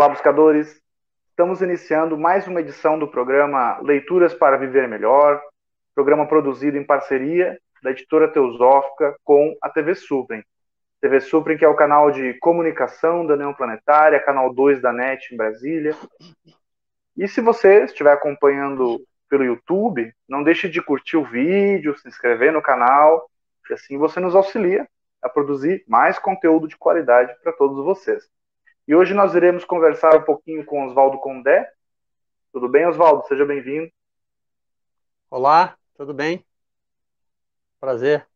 Olá, buscadores! Estamos iniciando mais uma edição do programa Leituras para Viver Melhor, programa produzido em parceria da editora Teosófica com a TV Suprem. TV Suprem, que é o canal de comunicação da União Planetária, canal 2 da NET em Brasília. E se você estiver acompanhando pelo YouTube, não deixe de curtir o vídeo, se inscrever no canal, e assim você nos auxilia a produzir mais conteúdo de qualidade para todos vocês. E hoje nós iremos conversar um pouquinho com Oswaldo Condé. Tudo bem, Oswaldo? Seja bem-vindo. Olá, tudo bem? Prazer.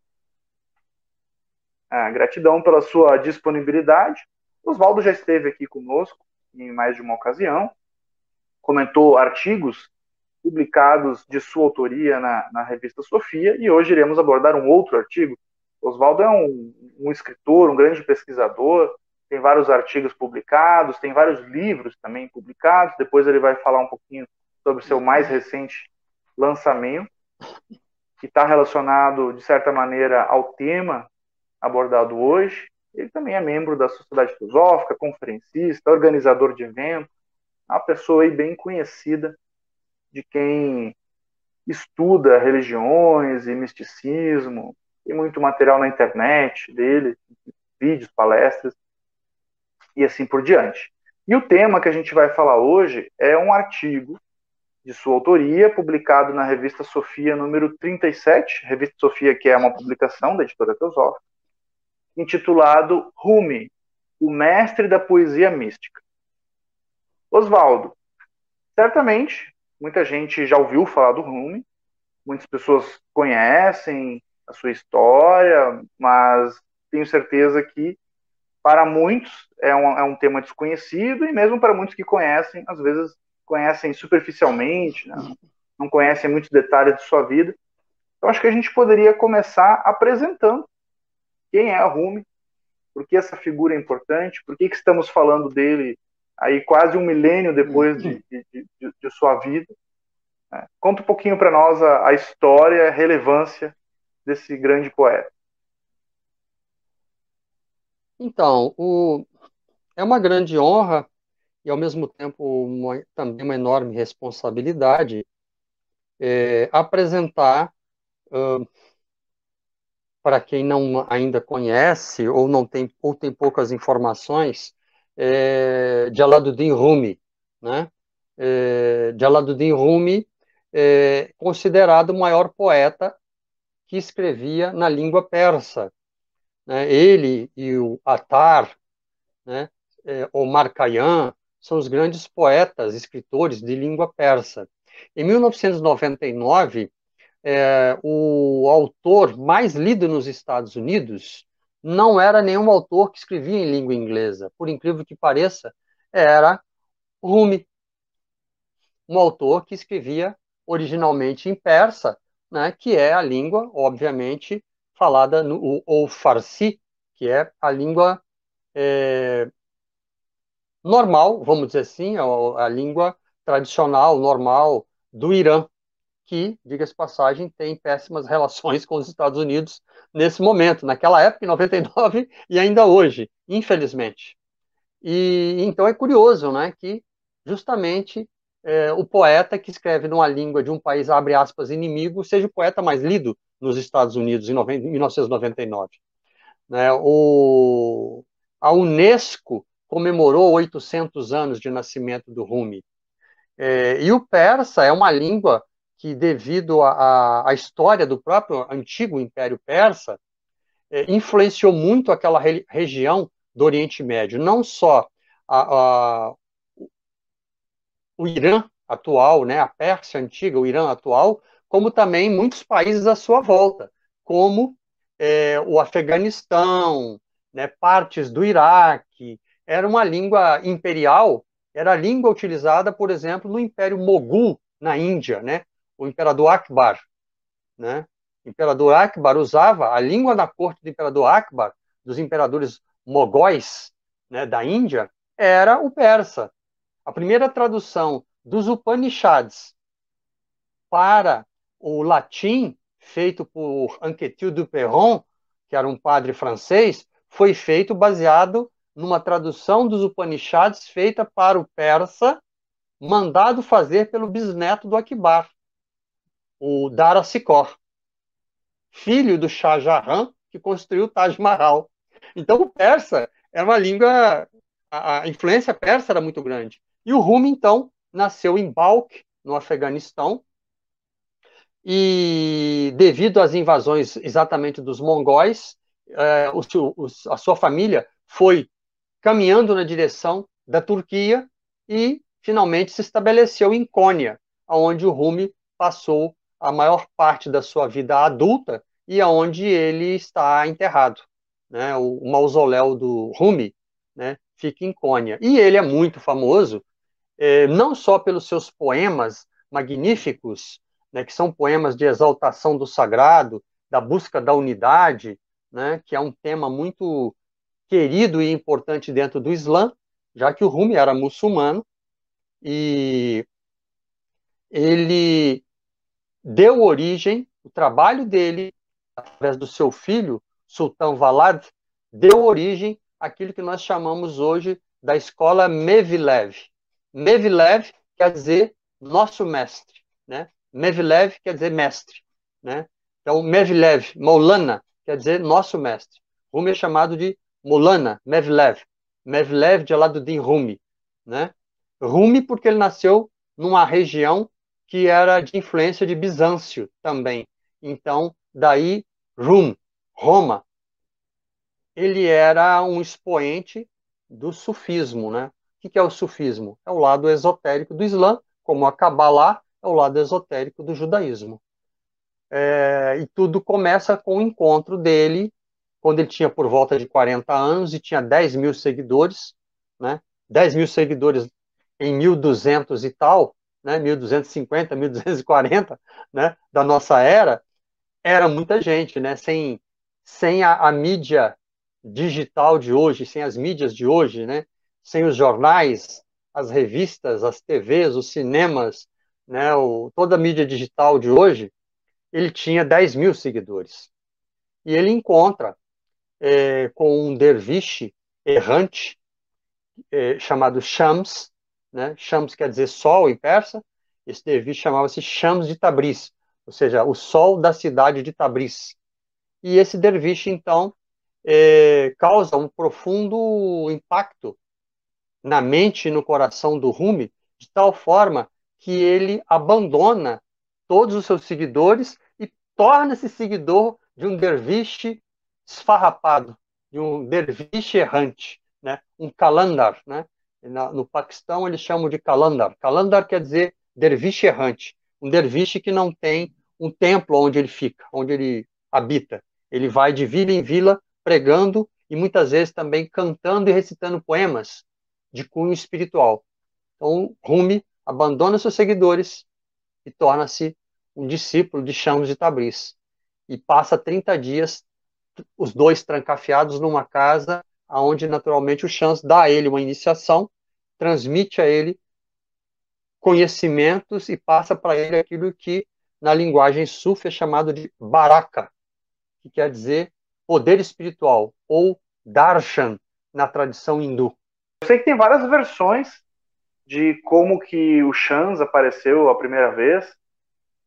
Ah, gratidão pela sua disponibilidade. Oswaldo já esteve aqui conosco em mais de uma ocasião, comentou artigos publicados de sua autoria na, na revista Sofia, e hoje iremos abordar um outro artigo. Oswaldo é um, um escritor, um grande pesquisador, tem vários artigos publicados, tem vários livros também publicados. Depois ele vai falar um pouquinho sobre seu mais recente lançamento, que está relacionado, de certa maneira, ao tema abordado hoje. Ele também é membro da Sociedade Filosófica, conferencista, organizador de eventos, uma pessoa bem conhecida de quem estuda religiões e misticismo, tem muito material na internet dele, vídeos, palestras e assim por diante. E o tema que a gente vai falar hoje é um artigo de sua autoria, publicado na revista Sofia número 37, revista Sofia que é uma publicação da editora Teosófica, intitulado Rumi, o mestre da poesia mística. Oswaldo, certamente muita gente já ouviu falar do Rumi, muitas pessoas conhecem a sua história, mas tenho certeza que para muitos é um, é um tema desconhecido e mesmo para muitos que conhecem, às vezes conhecem superficialmente, né? não conhecem muitos detalhes de sua vida. Então acho que a gente poderia começar apresentando quem é a Rumi, por que essa figura é importante, por que, que estamos falando dele aí quase um milênio depois de, de, de, de sua vida. É, conta um pouquinho para nós a, a história, a relevância desse grande poeta. Então, o, é uma grande honra e, ao mesmo tempo, uma, também uma enorme responsabilidade é, apresentar, uh, para quem não ainda conhece ou não tem, ou tem poucas informações, é, Jalaluddin Rumi. Né? É, Jalaluddin Rumi é considerado o maior poeta que escrevia na língua persa, né? Ele e o Attar, né? É, Omar Khayyam, são os grandes poetas, escritores de língua persa. Em 1999, é, o autor mais lido nos Estados Unidos não era nenhum autor que escrevia em língua inglesa. Por incrível que pareça, era Rumi, um autor que escrevia originalmente em persa, né, que é a língua, obviamente, falada no ou farsi, que é a língua é, normal, vamos dizer assim, a, a, língua tradicional, normal do Irã, que, diga-se passagem, tem péssimas relações com os Estados Unidos nesse momento, naquela época, em 99, e ainda hoje, infelizmente. E então é curioso, né, que justamente é, o poeta que escreve numa língua de um país, abre aspas, inimigo, seja o poeta mais lido nos Estados Unidos em 1999. Né? O, a Unesco comemorou 800 anos de nascimento do Rumi. É, e o persa é uma língua que, devido à história do próprio antigo Império Persa, é, influenciou muito aquela re, região do Oriente Médio. Não só a, a, o Irã atual, né, a Pérsia antiga, o Irã atual, como também muitos países à sua volta, como é, o Afeganistão, né, partes do Iraque. Era uma língua imperial, era a língua utilizada, por exemplo, no Império Mogul, na Índia, né, o imperador Akbar. Né? O imperador Akbar usava a língua da corte do imperador Akbar, dos imperadores mogóis né, da Índia, era o persa. A primeira tradução dos Upanishads para o latim, feito por Anquetil du Perron, que era um padre francês, foi feito baseado numa tradução dos Upanishads feita para o persa, mandado fazer pelo bisneto do Akbar, o Dara Sikor, filho do Shah Jahan, que construiu o Taj Mahal. Então, o persa era uma língua, a, influência persa era muito grande. E o Rumi, então, nasceu em Balkh, no Afeganistão, e devido às invasões exatamente dos mongóis, é, o, o, a sua família foi caminhando na direção da Turquia e finalmente se estabeleceu em Cônia, onde o Rumi passou a maior parte da sua vida adulta e aonde ele está enterrado. Né? O, o mausoléu do Rumi né, fica em Cônia. E ele é muito famoso, é, não só pelos seus poemas magníficos, né, que são poemas de exaltação do sagrado, da busca da unidade, né, que é um tema muito querido e importante dentro do Islã, já que o Rumi era muçulmano e ele deu origem, o trabalho dele, através do seu filho, Sultan Valad, deu origem àquilo que nós chamamos hoje da escola Mevlev. Mevlev quer dizer nosso mestre, né? Mevlev quer dizer mestre, né? Então, Mevlev, Maulana, quer dizer nosso mestre. Rumi é chamado de Molana, Mevlev. Mevlev de Aladdin Rumi, né? Rumi porque ele nasceu numa região que era de influência de Bizâncio também. Então, daí Rum, Roma. Ele era um expoente do sufismo, né? O que é o sufismo? É o lado esotérico do Islã, como a Kabbalah é o lado esotérico do judaísmo. É, e tudo começa com o encontro dele quando ele tinha por volta de 40 anos e tinha 10 mil seguidores, né? 10 mil seguidores em 1200 e tal, né? 1250, 1240, né? Da nossa era, era muita gente, né? Sem, sem a, a mídia digital de hoje, sem as mídias de hoje, né? Sem os jornais, as revistas, as TVs, os cinemas, né? O, toda a mídia digital de hoje, ele tinha 10 mil seguidores. E ele encontra é, com um derviche errante é, chamado Shams, né? Shams quer dizer sol em persa. Esse derviche chamava-se Shams de Tabriz, ou seja, o sol da cidade de Tabriz. E esse derviche, então, é, causa um profundo impacto na mente e no coração do Rumi, de tal forma que ele abandona todos os seus seguidores e torna-se seguidor de um derviche esfarrapado, de um derviche errante, né? um kalandar. Né? no Paquistão eles chamam de kalandar. Kalandar quer dizer derviche errante, um derviche que não tem um templo onde ele fica, onde ele habita. Ele vai de vila em vila pregando e muitas vezes também cantando e recitando poemas de cunho espiritual. Então, Rumi abandona seus seguidores e torna-se um discípulo de Chamos de Tabriz. E passa 30 dias os dois trancafiados numa casa, onde naturalmente o Chance dá a ele uma iniciação, transmite a ele conhecimentos e passa para ele aquilo que na linguagem sufi é chamado de baraka, que quer dizer poder espiritual, ou darshan na tradição hindu. Eu sei que tem várias versões de como que o Chance apareceu a primeira vez.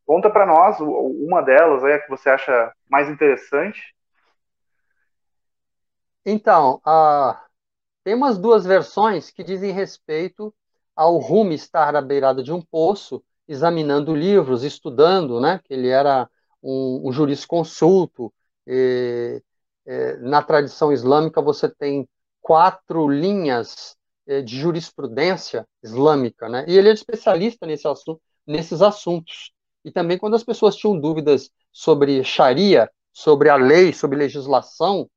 Conta para nós uma delas a que você acha mais interessante. Então, uh, tem umas duas versões que dizem respeito ao Rumi estar à beirada de um poço, examinando livros, estudando, né? Que ele era um, um jurisconsulto. E, e, na tradição islâmica, você tem quatro linhas de jurisprudência islâmica, né? E ele é especialista nesse assunto, nesses assuntos. E também quando as pessoas tinham dúvidas sobre Sharia, sobre a lei, sobre legislação,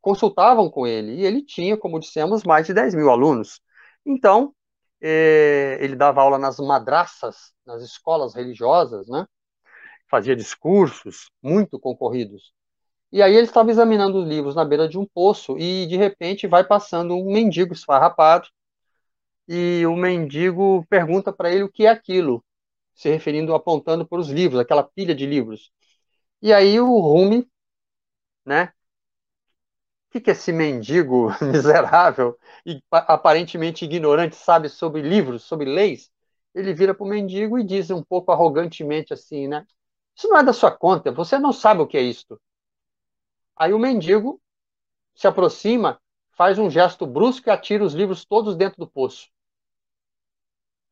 consultavam com ele. E ele tinha, como dissemos, mais de 10 mil alunos. Então, eh, ele dava aula nas madraças, nas escolas religiosas, né? fazia discursos muito concorridos. E aí ele estava examinando os livros na beira de um poço e, de repente, vai passando um mendigo esfarrapado e o mendigo pergunta para ele o que é aquilo, se referindo, apontando para os livros, aquela pilha de livros. E aí o Rumi, né, que, que esse mendigo miserável e aparentemente ignorante sabe sobre livros, sobre leis? Ele vira para o mendigo e diz um pouco arrogantemente assim, né? Isso não é da sua conta, você não sabe o que é isto. Aí o mendigo se aproxima, faz um gesto brusco e atira os livros todos dentro do poço.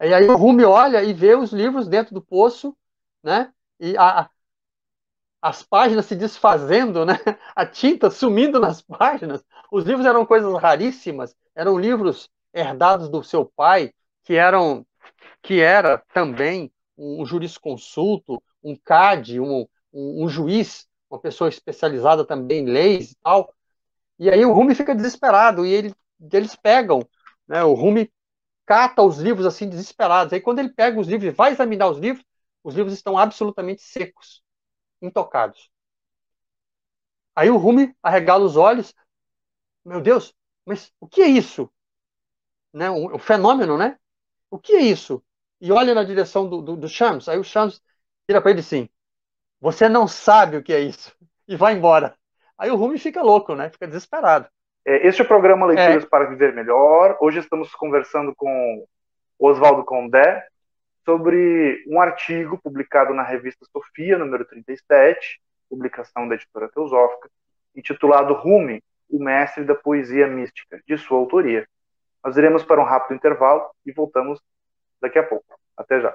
E aí o Rumi olha e vê os livros dentro do poço, né? E a, as páginas se desfazendo, né? A tinta sumindo nas páginas. Os livros eram coisas raríssimas, eram livros herdados do seu pai, que eram que era também um jurisconsulto, um CAD, um, um, um juiz, uma pessoa especializada também em leis e tal. E aí o Rumi fica desesperado e ele, eles pegam, né? O Rumi cata os livros assim desesperados. Aí quando ele pega os livros e vai examinar os livros, os livros estão absolutamente secos intocados. Aí o Rumi arregala os olhos. Meu Deus, mas o que é isso? Né? O, o fenômeno, né? O que é isso? E olha na direção do, do, do Shams. Aí o Shams vira para ele assim: Você não sabe o que é isso. E vai embora. Aí o Rumi fica louco, né? Fica desesperado. É, este é o programa Leituras é. para Viver Melhor. Hoje estamos conversando com Oswaldo Condé, sobre um artigo publicado na revista Sofia, número 37, publicação da editora Teosófica, intitulado Rumi, o mestre da poesia mística, de sua autoria. Nós iremos para um rápido intervalo e voltamos daqui a pouco. Até já.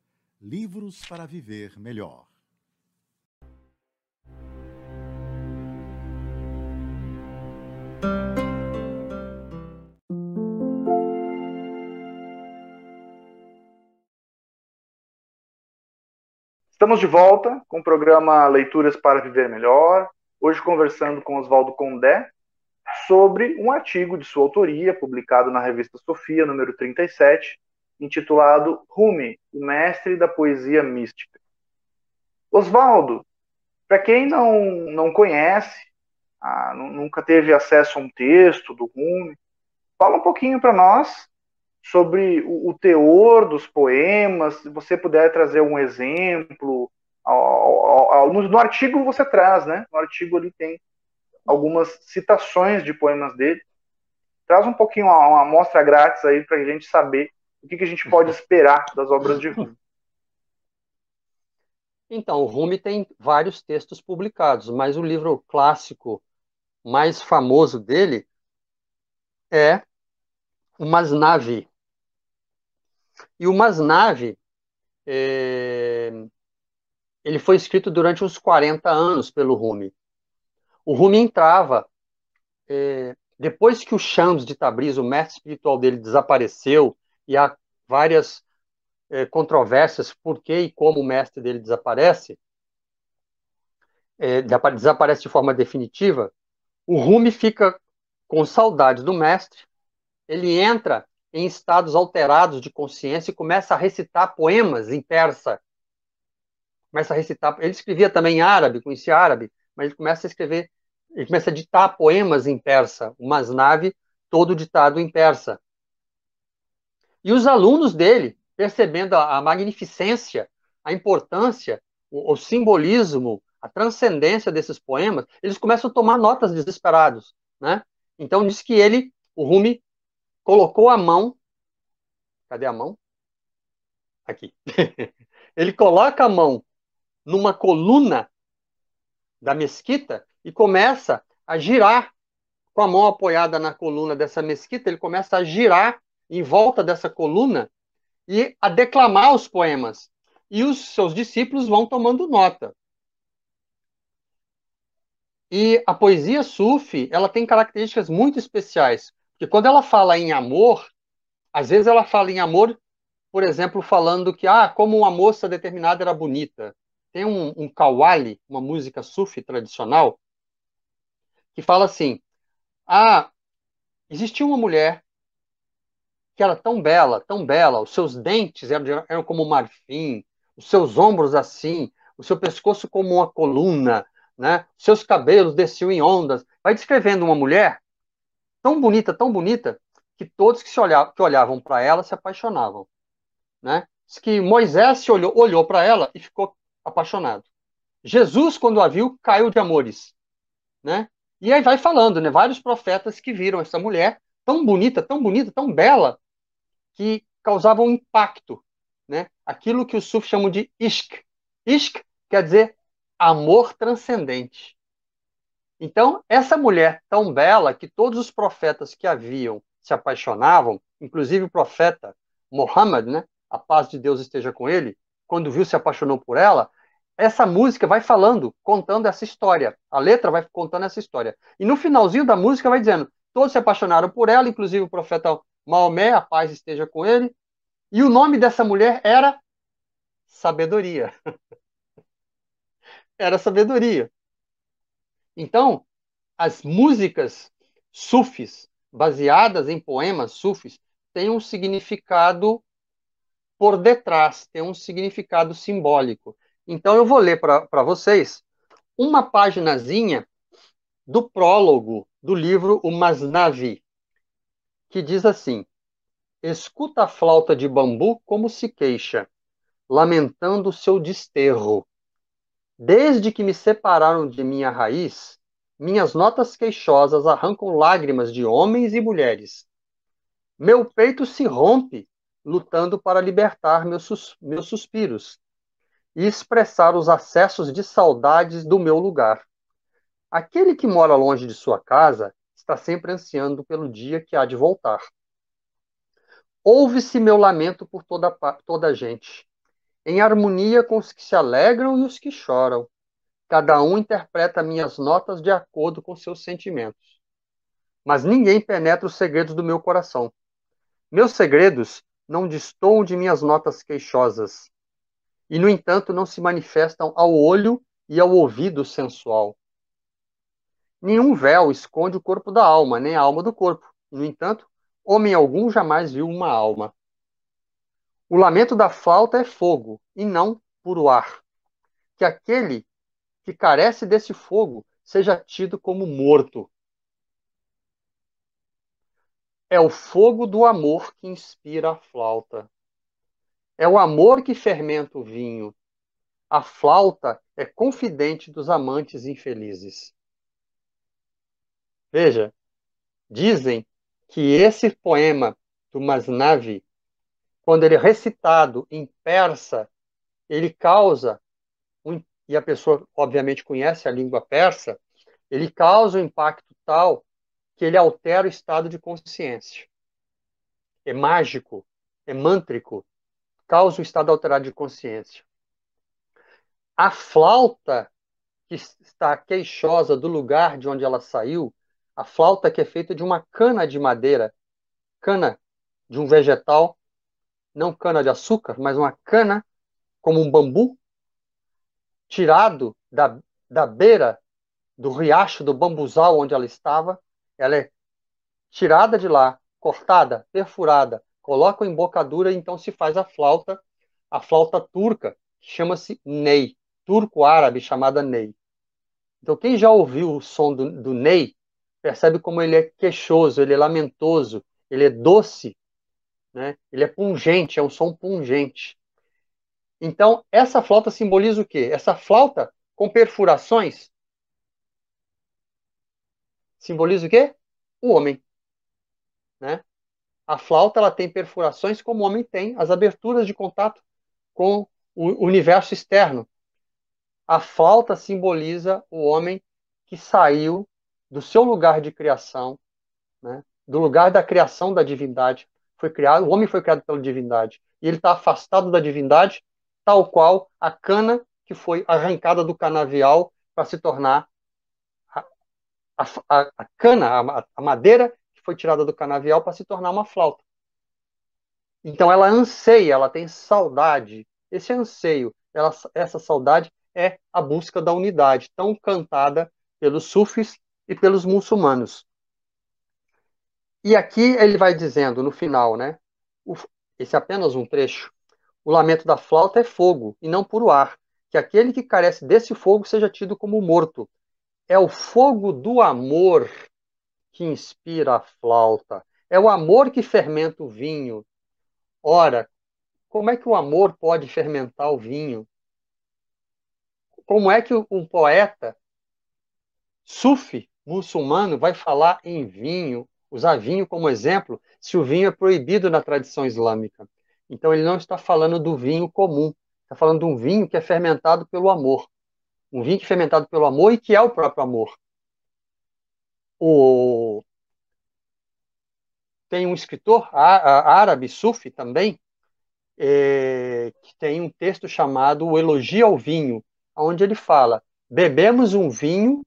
Livros para Viver Melhor. Estamos de volta com o programa Leituras para Viver Melhor. Hoje conversando com Oswaldo Condé sobre um artigo de sua autoria, publicado na revista Sofia, número 37, intitulado Rumi, o mestre da poesia mística. Oswaldo, para quem não, não conhece, ah, nunca teve acesso a um texto do Rumi, fala um pouquinho para nós sobre o, o, teor dos poemas, se você puder trazer um exemplo. Ao, ao, ao, no, no, artigo você traz, né? No artigo ali tem algumas citações de poemas dele. Traz um pouquinho uma amostra grátis aí para a gente saber o que, que a gente pode esperar das obras de Rumi? Então, o Rumi tem vários textos publicados, mas o livro clássico mais famoso dele é o Masnavi. E o Masnavi, é... ele foi escrito durante uns 40 anos pelo Rumi. O Rumi entrava, é... depois que o Shams de Tabriz, o mestre espiritual dele, desapareceu, e há várias é, controvérsias por que e como o mestre dele desaparece, é, desaparece de forma definitiva, o Rumi fica com saudades do mestre, ele entra em estados alterados de consciência e começa a recitar poemas em persa. Começa a recitar, ele escrevia também em árabe, conhecia árabe, mas ele começa a escrever, ele começa a ditar poemas em persa, o Masnavi todo ditado em persa. E os alunos dele, percebendo a, magnificência, a importância, o, o, simbolismo, a transcendência desses poemas, eles começam a tomar notas desesperados, né? Então diz que ele, o Rumi, colocou a mão, cadê a mão? aqui. ele coloca a mão numa coluna da mesquita e começa a girar com a mão apoiada na coluna dessa mesquita, ele começa a girar em volta dessa coluna e a declamar os poemas. E os seus discípulos vão tomando nota. E a poesia sufi, ela tem características muito especiais, porque quando ela fala em amor, às vezes ela fala em amor, por exemplo, falando que, ah, como uma moça determinada era bonita. Tem um, um kawali, uma música sufi tradicional, que fala assim, ah, existia uma mulher que era tão bela, tão bela, os seus dentes eram, eram como marfim, os seus ombros assim, o seu pescoço como uma coluna, né? Seus cabelos desciam em ondas. Vai descrevendo uma mulher tão bonita, tão bonita, que todos que, se olhavam, que olhavam para ela se apaixonavam, né? Diz que Moisés se olhou, olhou para ela e ficou apaixonado. Jesus, quando a viu, caiu de amores, né? E aí vai falando, né? Vários profetas que viram essa mulher tão bonita, tão bonita, tão bela, que causavam um impacto, né? Aquilo que os sufis chamam de ishq. Ishq quer dizer amor transcendente. Então, essa mulher tão bela que todos os profetas que haviam se apaixonavam, inclusive o profeta Muhammad, né, a paz de Deus esteja com ele, quando viu se apaixonou por ela, essa música vai falando, contando essa história. A letra vai contando essa história. E no finalzinho da música vai dizendo: todos se apaixonaram por ela, inclusive o profeta Maomé, a paz esteja com ele. E o nome dessa mulher era Sabedoria. era sabedoria. Então, as músicas sufis, baseadas em poemas sufis, têm um significado por detrás, tem um significado simbólico. Então, eu vou ler para vocês uma paginazinha do prólogo do livro O Masnavi, que diz assim: Escuta a flauta de bambu como se queixa, lamentando o seu desterro. Desde que me separaram de minha raiz, minhas notas queixosas arrancam lágrimas de homens e mulheres. Meu peito se rompe, lutando para libertar meus, sus meus suspiros e expressar os acessos de saudades do meu lugar. Aquele que mora longe de sua casa está sempre ansiando pelo dia que há de voltar. Ouve-se meu lamento por toda, toda a gente em harmonia com os que se alegram e os que choram. Cada um interpreta minhas notas de acordo com seus sentimentos. Mas ninguém penetra os segredos do meu coração. Meus segredos não destoam de minhas notas queixosas, e, no entanto, não se manifestam ao olho e ao ouvido sensual. Nenhum véu esconde o corpo da alma, nem a alma do corpo. No entanto, homem algum jamais viu uma alma. O lamento da falta é fogo, e não puro ar. Que aquele que carece desse fogo seja tido como morto. É o fogo do amor que inspira a flauta. É o amor que fermenta o vinho. A flauta é confidente dos amantes infelizes. Veja, dizem que esse poema do Masnavi quando ele é recitado em persa, ele causa, e a pessoa obviamente conhece a língua persa, ele causa um impacto tal que ele altera o estado de consciência. É mágico, é mântrico, causa o estado alterado de consciência. A flauta que está queixosa do lugar de onde ela saiu, a flauta que é feita de uma cana de madeira, cana de um vegetal. Não cana de açúcar, mas uma cana como um bambu, tirado da, da beira do riacho do bambuzal onde ela estava. Ela é tirada de lá, cortada, perfurada, coloca em embocadura e então se faz a flauta, a flauta turca, que chama-se ney, turco-árabe chamada ney. Então quem já ouviu o som do, do ney, percebe como ele é queixoso, ele é lamentoso, ele é doce, né? Ele é pungente, é um som pungente. Então, essa flauta simboliza o quê? Essa flauta com perfurações simboliza o quê? O homem. Né? A flauta ela tem perfurações como o homem tem, as aberturas de contato com o universo externo. A flauta simboliza o homem que saiu do seu lugar de criação, né, do lugar da criação da divindade. Foi criado, o homem foi criado pela divindade. E ele está afastado da divindade, tal qual a cana que foi arrancada do canavial para se tornar a, a, a cana, a, a madeira que foi tirada do canavial para se tornar uma flauta. Então ela anseia, ela tem saudade. Esse anseio, ela, essa saudade é a busca da unidade, tão cantada pelos sufis e pelos muçulmanos. E aqui ele vai dizendo no final, né? Esse é apenas um trecho. O lamento da flauta é fogo e não puro ar. Que aquele que carece desse fogo seja tido como morto. É o fogo do amor que inspira a flauta. É o amor que fermenta o vinho. Ora, como é que o amor pode fermentar o vinho? Como é que um poeta sufi muçulmano vai falar em vinho, usar vinho como exemplo, se o vinho é proibido na tradição islâmica? Então ele não está falando do vinho comum, está falando de um vinho que é fermentado pelo amor. Um vinho que é fermentado pelo amor e que é o próprio amor. O... Tem um escritor árabe, sufi também, é... que tem um texto chamado O Elogio ao Vinho, onde ele fala: bebemos um vinho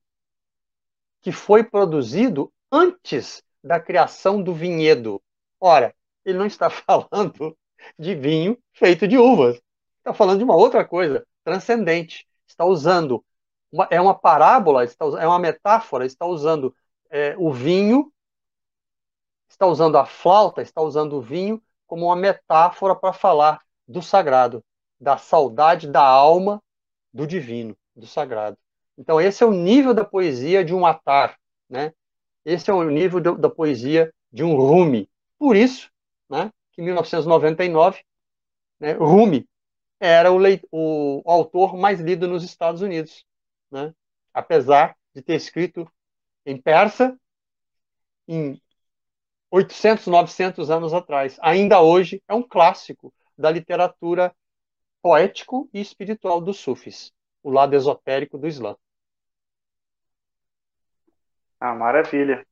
que foi produzido antes da criação do vinhedo. Ora, ele não está falando de vinho feito de uvas. Está falando de uma outra coisa, transcendente. Está usando, uma, é uma parábola, está, é uma metáfora, está usando é, o vinho, está usando a flauta, está usando o vinho como uma metáfora para falar do sagrado, da saudade da alma do divino, do sagrado. Então, esse é o nível da poesia de um Atar, né? Esse é o nível do, da poesia de um Rumi. Por isso, né, que em 1999, né, Rumi era o, o, o, autor mais lido nos Estados Unidos, né? apesar de ter escrito em persa em 800, 900 anos atrás. Ainda hoje é um clássico da literatura poético e espiritual dos sufis, o lado esotérico do Islã. Ah, maravilha.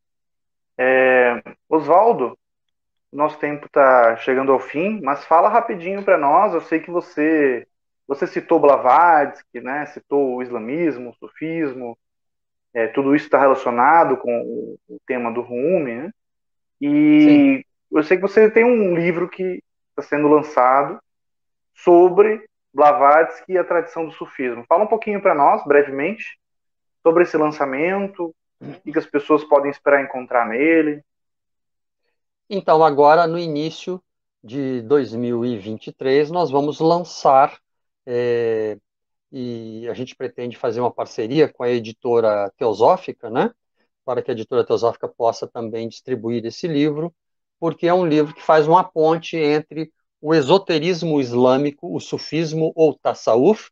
É, Oswaldo, nosso tempo está chegando ao fim, mas fala rapidinho para nós. Eu sei que você você citou Blavatsky, né? Citou o islamismo, o sufismo. É, tudo isso está relacionado com o, tema do Rumi, né? E Sim. eu sei que você tem um livro que está sendo lançado sobre Blavatsky e a tradição do sufismo. Fala um pouquinho para nós, brevemente, sobre esse lançamento, o que as pessoas podem esperar encontrar nele. Então, agora, no início de 2023, nós vamos lançar, é, e a gente pretende fazer uma parceria com a editora Teosófica, né? Para que a editora Teosófica possa também distribuir esse livro, porque é um livro que faz uma ponte entre o esoterismo islâmico, o sufismo ou tasawuf,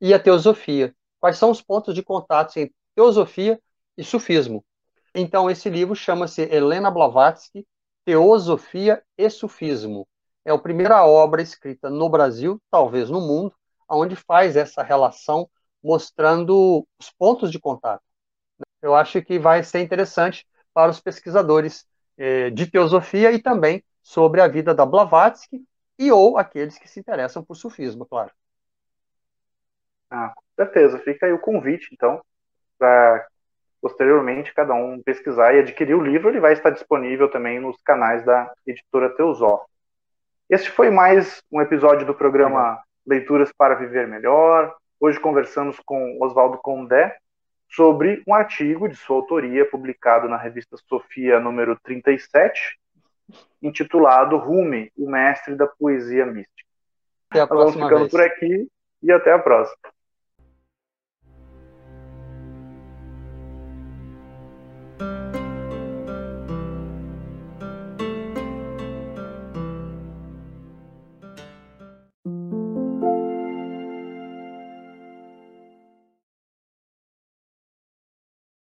e a teosofia. Quais são os pontos de contato entre teosofia e sufismo? Então, esse livro chama-se Helena Blavatsky, Teosofia e Sufismo. É a primeira obra escrita no Brasil, talvez no mundo, onde faz essa relação, mostrando os pontos de contato. Eu acho que vai ser interessante para os pesquisadores eh, de teosofia e também sobre a vida da Blavatsky e ou aqueles que se interessam por sufismo, claro. Ah, com certeza. Fica aí o convite, então, para posteriormente cada um pesquisar e adquirir o livro. Ele vai estar disponível também nos canais da editora Teusó. Este foi mais um episódio do programa Leituras para Viver Melhor. Hoje conversamos com Oswaldo Condé sobre um artigo de sua autoria publicado na revista Sofia número 37, intitulado Rumi, o mestre da poesia mística. Até a próxima vamos ficando vez. por aqui e até a próxima.